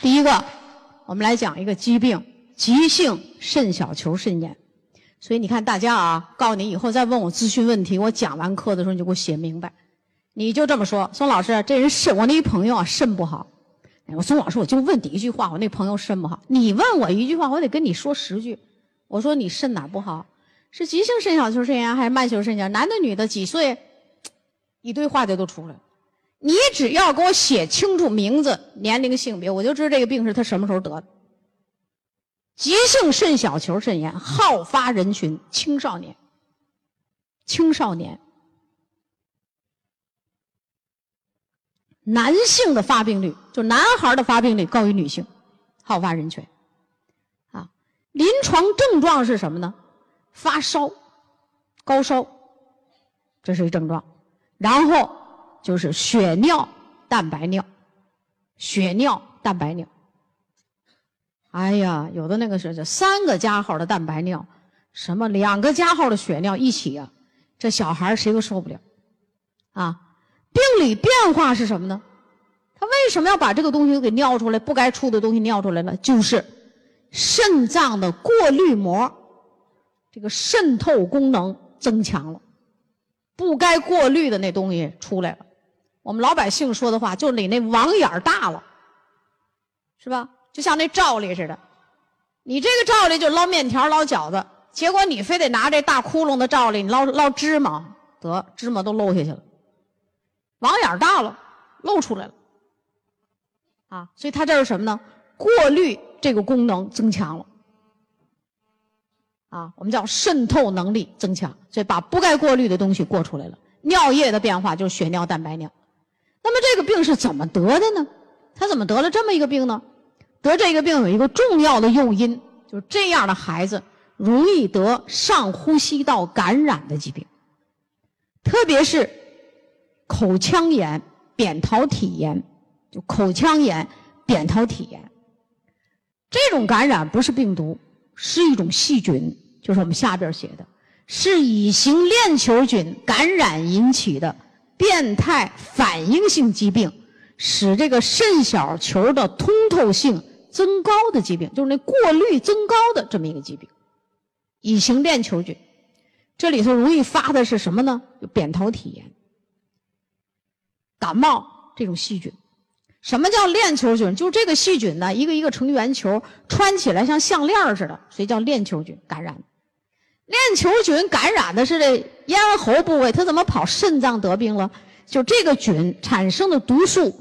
第一个，我们来讲一个疾病——急性肾小球肾炎。所以你看，大家啊，告诉你以后再问我咨询问题，我讲完课的时候你就给我写明白。你就这么说，宋老师，这人肾，我那一朋友啊，肾不好。哎我宋老师，我就问你一句话，我那朋友肾不好。你问我一句话，我得跟你说十句。我说你肾哪不好？是急性肾小球肾炎还是慢性肾炎？男的女的？几岁？一堆话就都出来了。你只要给我写清楚名字、年龄、性别，我就知道这个病是他什么时候得的。急性肾小球肾炎好发人群青少年，青少年，男性的发病率就男孩的发病率高于女性，好发人群。啊，临床症状是什么呢？发烧、高烧，这是一症状，然后。就是血尿、蛋白尿，血尿、蛋白尿。哎呀，有的那个是这三个加号的蛋白尿，什么两个加号的血尿一起啊，这小孩谁都受不了。啊，病理变化是什么呢？他为什么要把这个东西给尿出来？不该出的东西尿出来了，就是肾脏的过滤膜这个渗透功能增强了，不该过滤的那东西出来了。我们老百姓说的话，就你那网眼大了，是吧？就像那罩里似的，你这个罩里就捞面条、捞饺子，结果你非得拿这大窟窿的罩里，你捞捞芝麻，得芝麻都漏下去了。网眼大了，漏出来了，啊，所以它这是什么呢？过滤这个功能增强了，啊，我们叫渗透能力增强，所以把不该过滤的东西过出来了。尿液的变化就是血尿、蛋白尿。那么这个病是怎么得的呢？他怎么得了这么一个病呢？得这个病有一个重要的诱因，就是这样的孩子容易得上呼吸道感染的疾病，特别是口腔炎、扁桃体炎，就口腔炎、扁桃体炎。这种感染不是病毒，是一种细菌，就是我们下边写的，是乙型链球菌感染引起的。变态反应性疾病，使这个肾小球的通透性增高的疾病，就是那过滤增高的这么一个疾病。乙型链球菌，这里头容易发的是什么呢？扁桃体炎、感冒这种细菌。什么叫链球菌？就这个细菌呢，一个一个成圆球，穿起来像项链似的，所以叫链球菌感染。链球菌感染的是这咽喉部位，它怎么跑肾脏得病了？就这个菌产生的毒素，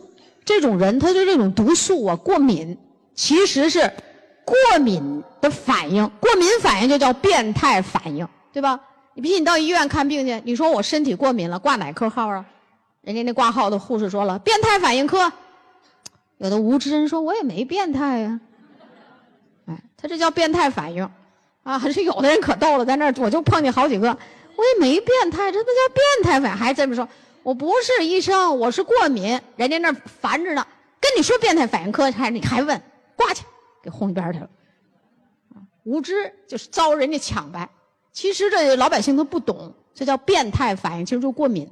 这种人他对这种毒素啊过敏，其实是过敏的反应。过敏反应就叫变态反应，对吧？你比如你到医院看病去，你说我身体过敏了，挂哪科号啊？人家那挂号的护士说了，变态反应科。有的无知人说，我也没变态呀。哎，他这叫变态反应。啊，还是有的人可逗了，在那儿我就碰见好几个，我也没变态，这不叫变态反，还这么说，我不是医生，我是过敏，人家那儿烦着呢，跟你说变态反应科，还你还问，挂去，给轰一边去了。无知就是遭人家抢呗，其实这老百姓都不懂，这叫变态反应，其实就过敏，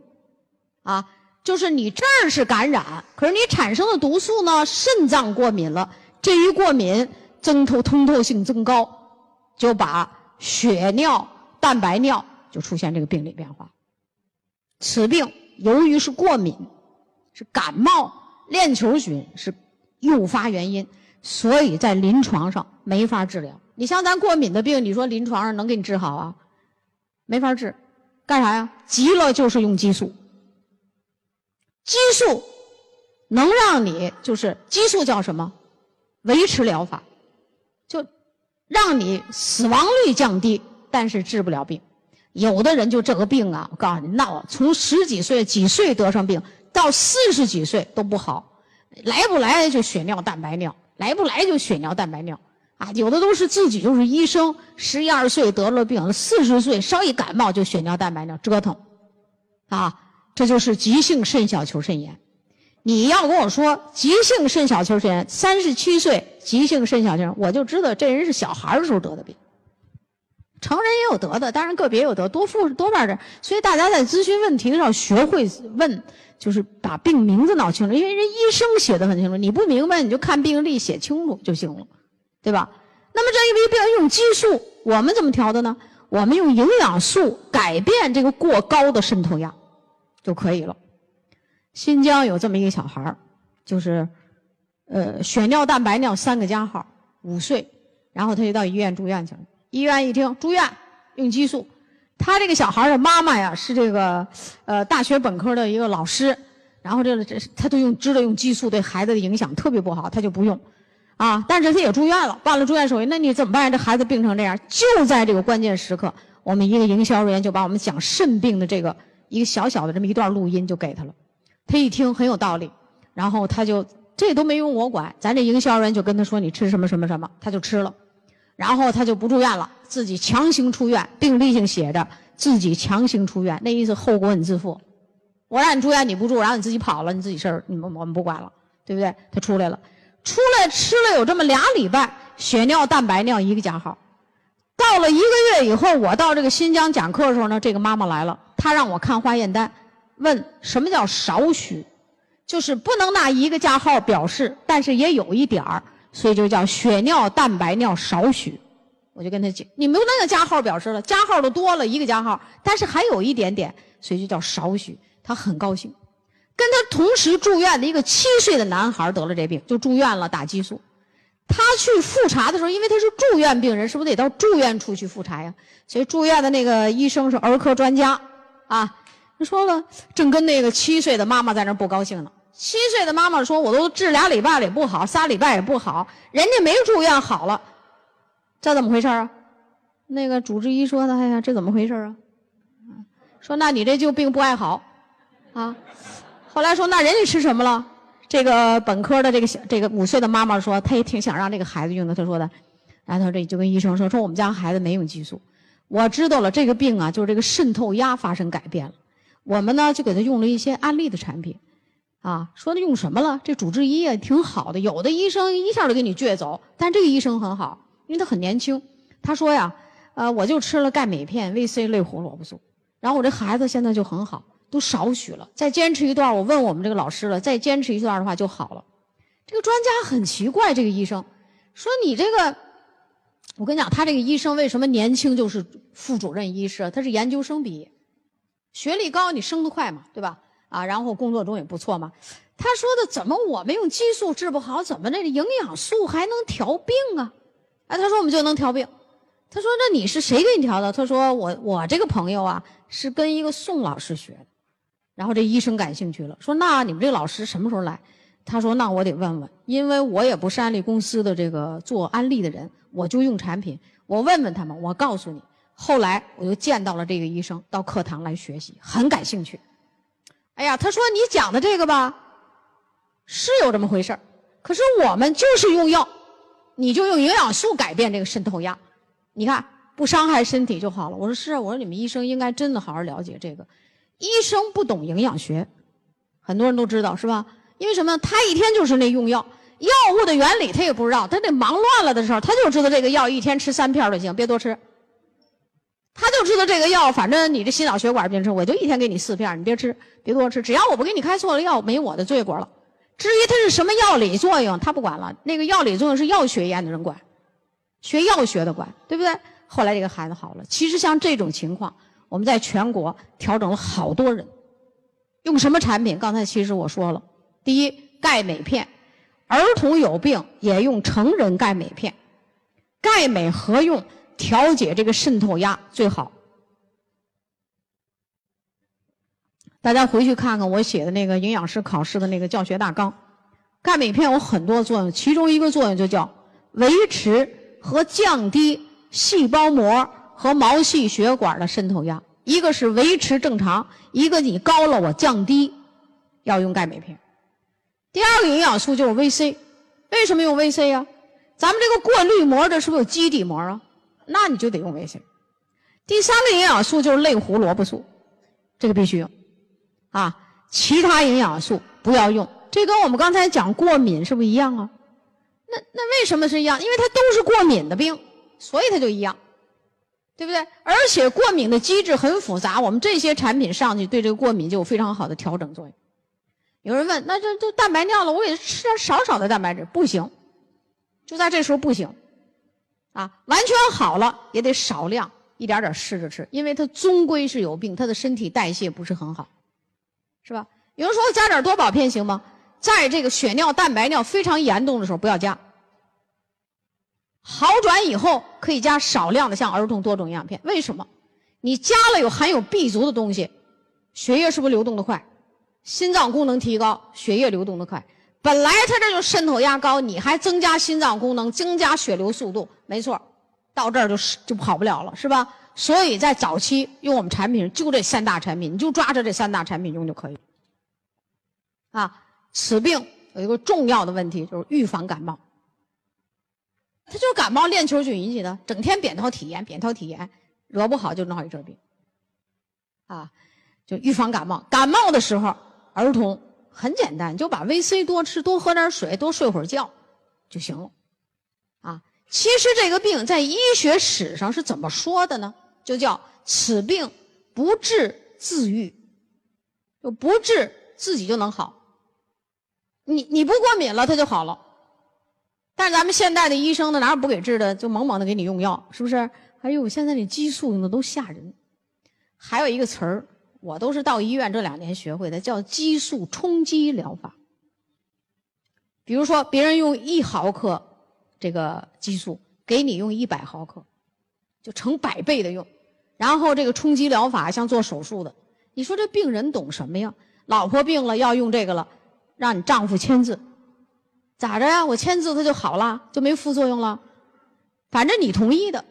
啊，就是你这儿是感染，可是你产生的毒素呢，肾脏过敏了，这一过敏，增透通透性增高。就把血尿、蛋白尿就出现这个病理变化。此病由于是过敏，是感冒，链球菌是诱发原因，所以在临床上没法治疗。你像咱过敏的病，你说临床上能给你治好啊？没法治，干啥呀？急了就是用激素，激素能让你就是激素叫什么？维持疗法，就。让你死亡率降低，但是治不了病。有的人就这个病啊，我告诉你闹，从十几岁、几岁得上病，到四十几岁都不好，来不来就血尿、蛋白尿，来不来就血尿、蛋白尿。啊，有的都是自己就是医生，十一二岁得了病，四十岁稍一感冒就血尿、蛋白尿，折腾。啊，这就是急性肾小球肾炎。你要跟我说急性肾小球肾炎，三十七岁急性肾小球，我就知道这人是小孩的时候得的病。成人也有得的，当然个别有得，多数多半是。所以大家在咨询问题的时候，学会问，就是把病名字闹清楚，因为人医生写的很清楚，你不明白你就看病历写清楚就行了，对吧？那么这一位病用激素，我们怎么调的呢？我们用营养素改变这个过高的渗透压就可以了。新疆有这么一个小孩儿，就是，呃，血尿、蛋白尿三个加号，五岁，然后他就到医院住院去了。医院一听住院用激素，他这个小孩的妈妈呀是这个，呃，大学本科的一个老师，然后这个这他都用知道用激素对孩子的影响特别不好，他就不用，啊，但是他也住院了，办了住院手续，那你怎么办？这孩子病成这样，就在这个关键时刻，我们一个营销人员就把我们讲肾病的这个一个小小的这么一段录音就给他了。他一听很有道理，然后他就这都没用我管，咱这营销人就跟他说你吃什么什么什么，他就吃了，然后他就不住院了，自己强行出院，病历上写着自己强行出院，那意思后果你自负，我让你住院你不住，然后你自己跑了，你自己事儿，你们我们不管了，对不对？他出来了，出来吃了有这么俩礼拜，血尿蛋白尿一个加号，到了一个月以后，我到这个新疆讲课的时候呢，这个妈妈来了，她让我看化验单。问什么叫少许？就是不能拿一个加号表示，但是也有一点儿，所以就叫血尿蛋白尿少许。我就跟他讲，你没有那个加号表示了，加号都多了一个加号，但是还有一点点，所以就叫少许。他很高兴。跟他同时住院的一个七岁的男孩得了这病，就住院了，打激素。他去复查的时候，因为他是住院病人，是不是得到住院处去复查呀？所以住院的那个医生是儿科专家啊。他说了，正跟那个七岁的妈妈在那不高兴呢。七岁的妈妈说：“我都治俩礼拜了也不好，仨礼拜也不好，人家没住院好了，这怎么回事啊？”那个主治医说的：“哎呀，这怎么回事啊？”说：“那你这就病不爱好，啊。”后来说：“那人家吃什么了？”这个本科的这个小这个五岁的妈妈说：“她也挺想让这个孩子用的。”她说的，然后他这就跟医生说：“说我们家孩子没用激素，我知道了，这个病啊，就是这个渗透压发生改变了。”我们呢就给他用了一些安利的产品，啊，说他用什么了？这主治医也挺好的，有的医生一下就给你撅走，但这个医生很好，因为他很年轻。他说呀，呃，我就吃了钙镁片、VC 类胡萝卜素，然后我这孩子现在就很好，都少许了。再坚持一段，我问我们这个老师了，再坚持一段的话就好了。这个专家很奇怪，这个医生说你这个，我跟你讲，他这个医生为什么年轻就是副主任医师？他是研究生毕业。学历高，你升得快嘛，对吧？啊，然后工作中也不错嘛。他说的怎么我们用激素治不好，怎么那个营养素还能调病啊？哎，他说我们就能调病。他说那你是谁给你调的？他说我我这个朋友啊是跟一个宋老师学的。然后这医生感兴趣了，说那你们这老师什么时候来？他说那我得问问，因为我也不是安利公司的这个做安利的人，我就用产品，我问问他们，我告诉你。后来我又见到了这个医生，到课堂来学习，很感兴趣。哎呀，他说你讲的这个吧，是有这么回事，可是我们就是用药，你就用营养素改变这个渗透压，你看不伤害身体就好了。我说是啊，我说你们医生应该真的好好了解这个。医生不懂营养学，很多人都知道是吧？因为什么？他一天就是那用药，药物的原理他也不知道，他得忙乱了的时候，他就知道这个药一天吃三片就行，别多吃。他就知道这个药，反正你这心脑血管病吃，我就一天给你四片，你别吃，别多吃。只要我不给你开错了药，没我的罪过了。至于它是什么药理作用，他不管了。那个药理作用是药学院的人管，学药学的管，对不对？后来这个孩子好了。其实像这种情况，我们在全国调整了好多人。用什么产品？刚才其实我说了，第一，钙镁片，儿童有病也用成人钙镁片，钙镁合用。调节这个渗透压最好。大家回去看看我写的那个营养师考试的那个教学大纲。钙镁片有很多作用，其中一个作用就叫维持和降低细胞膜和毛细血管的渗透压。一个是维持正常，一个你高了我降低，要用钙镁片。第二个营养素就是 VC，为什么用 VC 呀？咱们这个过滤膜这是不是有基底膜啊？那你就得用维 C。第三个营养素就是类胡萝卜素，这个必须用啊。其他营养素不要用。这跟我们刚才讲过敏是不是一样啊？那那为什么是一样？因为它都是过敏的病，所以它就一样对不对？而且过敏的机制很复杂，我们这些产品上去对这个过敏就有非常好的调整作用。有人问，那这这蛋白尿了，我也吃点少少的蛋白质，不行，就在这时候不行，啊，完全好了也得少量，一点点试着吃，因为它终归是有病，它的身体代谢不是很好，是吧？有人说加点多宝片行吗？在这个血尿、蛋白尿非常严重的时候不要加，好转以后可以加少量的像儿童多种营养片。为什么？你加了有含有 B 族的东西，血液是不是流动的快？心脏功能提高，血液流动的快，本来它这就渗透压高，你还增加心脏功能，增加血流速度，没错，到这儿就是就跑不了了，是吧？所以在早期用我们产品，就这三大产品，你就抓着这三大产品用就可以。啊，此病有一个重要的问题，就是预防感冒。它就是感冒链球菌引起的，整天扁桃体炎，扁桃体炎惹不好就闹一阵病。啊，就预防感冒，感冒的时候。儿童很简单，就把维 C 多吃，多喝点水，多睡会儿觉，就行了。啊，其实这个病在医学史上是怎么说的呢？就叫此病不治自愈，就不治自己就能好。你你不过敏了，它就好了。但是咱们现代的医生呢，哪有不给治的？就猛猛的给你用药，是不是？哎呦，现在那激素用的都吓人。还有一个词儿。我都是到医院这两年学会的，叫激素冲击疗法。比如说，别人用一毫克这个激素，给你用一百毫克，就成百倍的用。然后这个冲击疗法像做手术的，你说这病人懂什么呀？老婆病了要用这个了，让你丈夫签字，咋着呀？我签字他就好了，就没副作用了，反正你同意的。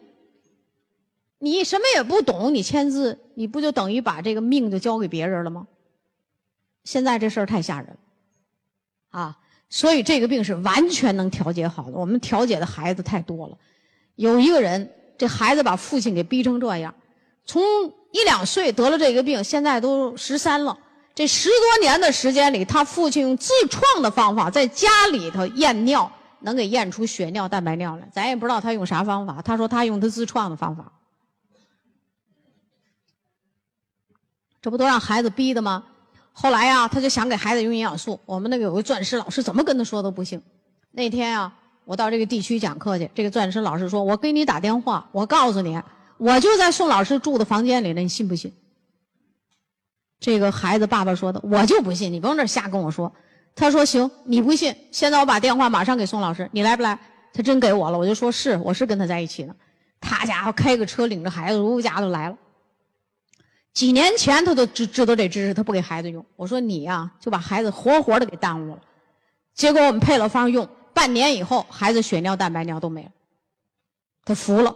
你什么也不懂，你签字，你不就等于把这个命就交给别人了吗？现在这事儿太吓人，啊，所以这个病是完全能调节好的。我们调解的孩子太多了，有一个人，这孩子把父亲给逼成这样，从一两岁得了这个病，现在都十三了，这十多年的时间里，他父亲用自创的方法在家里头验尿，能给验出血尿、蛋白尿来。咱也不知道他用啥方法，他说他用他自创的方法。这不都让孩子逼的吗？后来呀，他就想给孩子用营养素。我们那个有个钻石老师，怎么跟他说都不行。那天啊，我到这个地区讲课去，这个钻石老师说：“我给你打电话，我告诉你，我就在宋老师住的房间里呢，你信不信？”这个孩子爸爸说的，我就不信，你甭这瞎跟我说。他说：“行，你不信，现在我把电话马上给宋老师，你来不来？”他真给我了，我就说是，我是跟他在一起呢。他家伙开个车领着孩子，呜家都来了。几年前他都知知道这知识，他不给孩子用。我说你呀，就把孩子活活的给耽误了。结果我们配了方用，半年以后孩子血尿、蛋白尿都没了，他服了。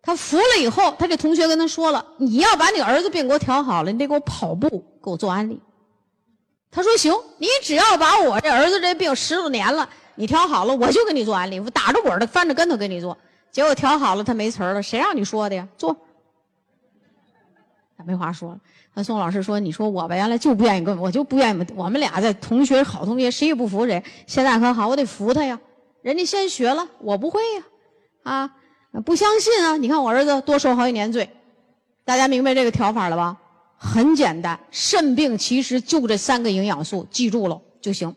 他服了以后，他这同学跟他说了：“你要把你儿子病给我调好了，你得给我跑步，给我做安利。”他说：“行，你只要把我这儿子这病十多年了，你调好了，我就给你做安利，我打着滚的翻着跟头给你做。”结果调好了，他没词儿了，谁让你说的呀？做。没话说了。那宋老师说：“你说我吧，原来就不愿意跟我，就不愿意。我们俩在同学，好同学，谁也不服谁。现在可好，我得服他呀。人家先学了，我不会呀。啊，不相信啊？你看我儿子多受好几年罪。大家明白这个调法了吧？很简单，肾病其实就这三个营养素，记住了就行。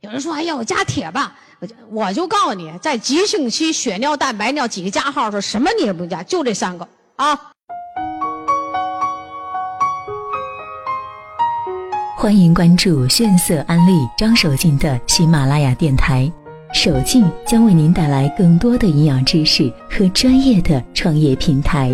有人说：哎呀，我加铁吧。我我就告诉你，在急性期血尿、蛋白尿几个加号，的时候什么你也不加，就这三个啊。”欢迎关注炫色安利张守静的喜马拉雅电台，守静将为您带来更多的营养知识和专业的创业平台。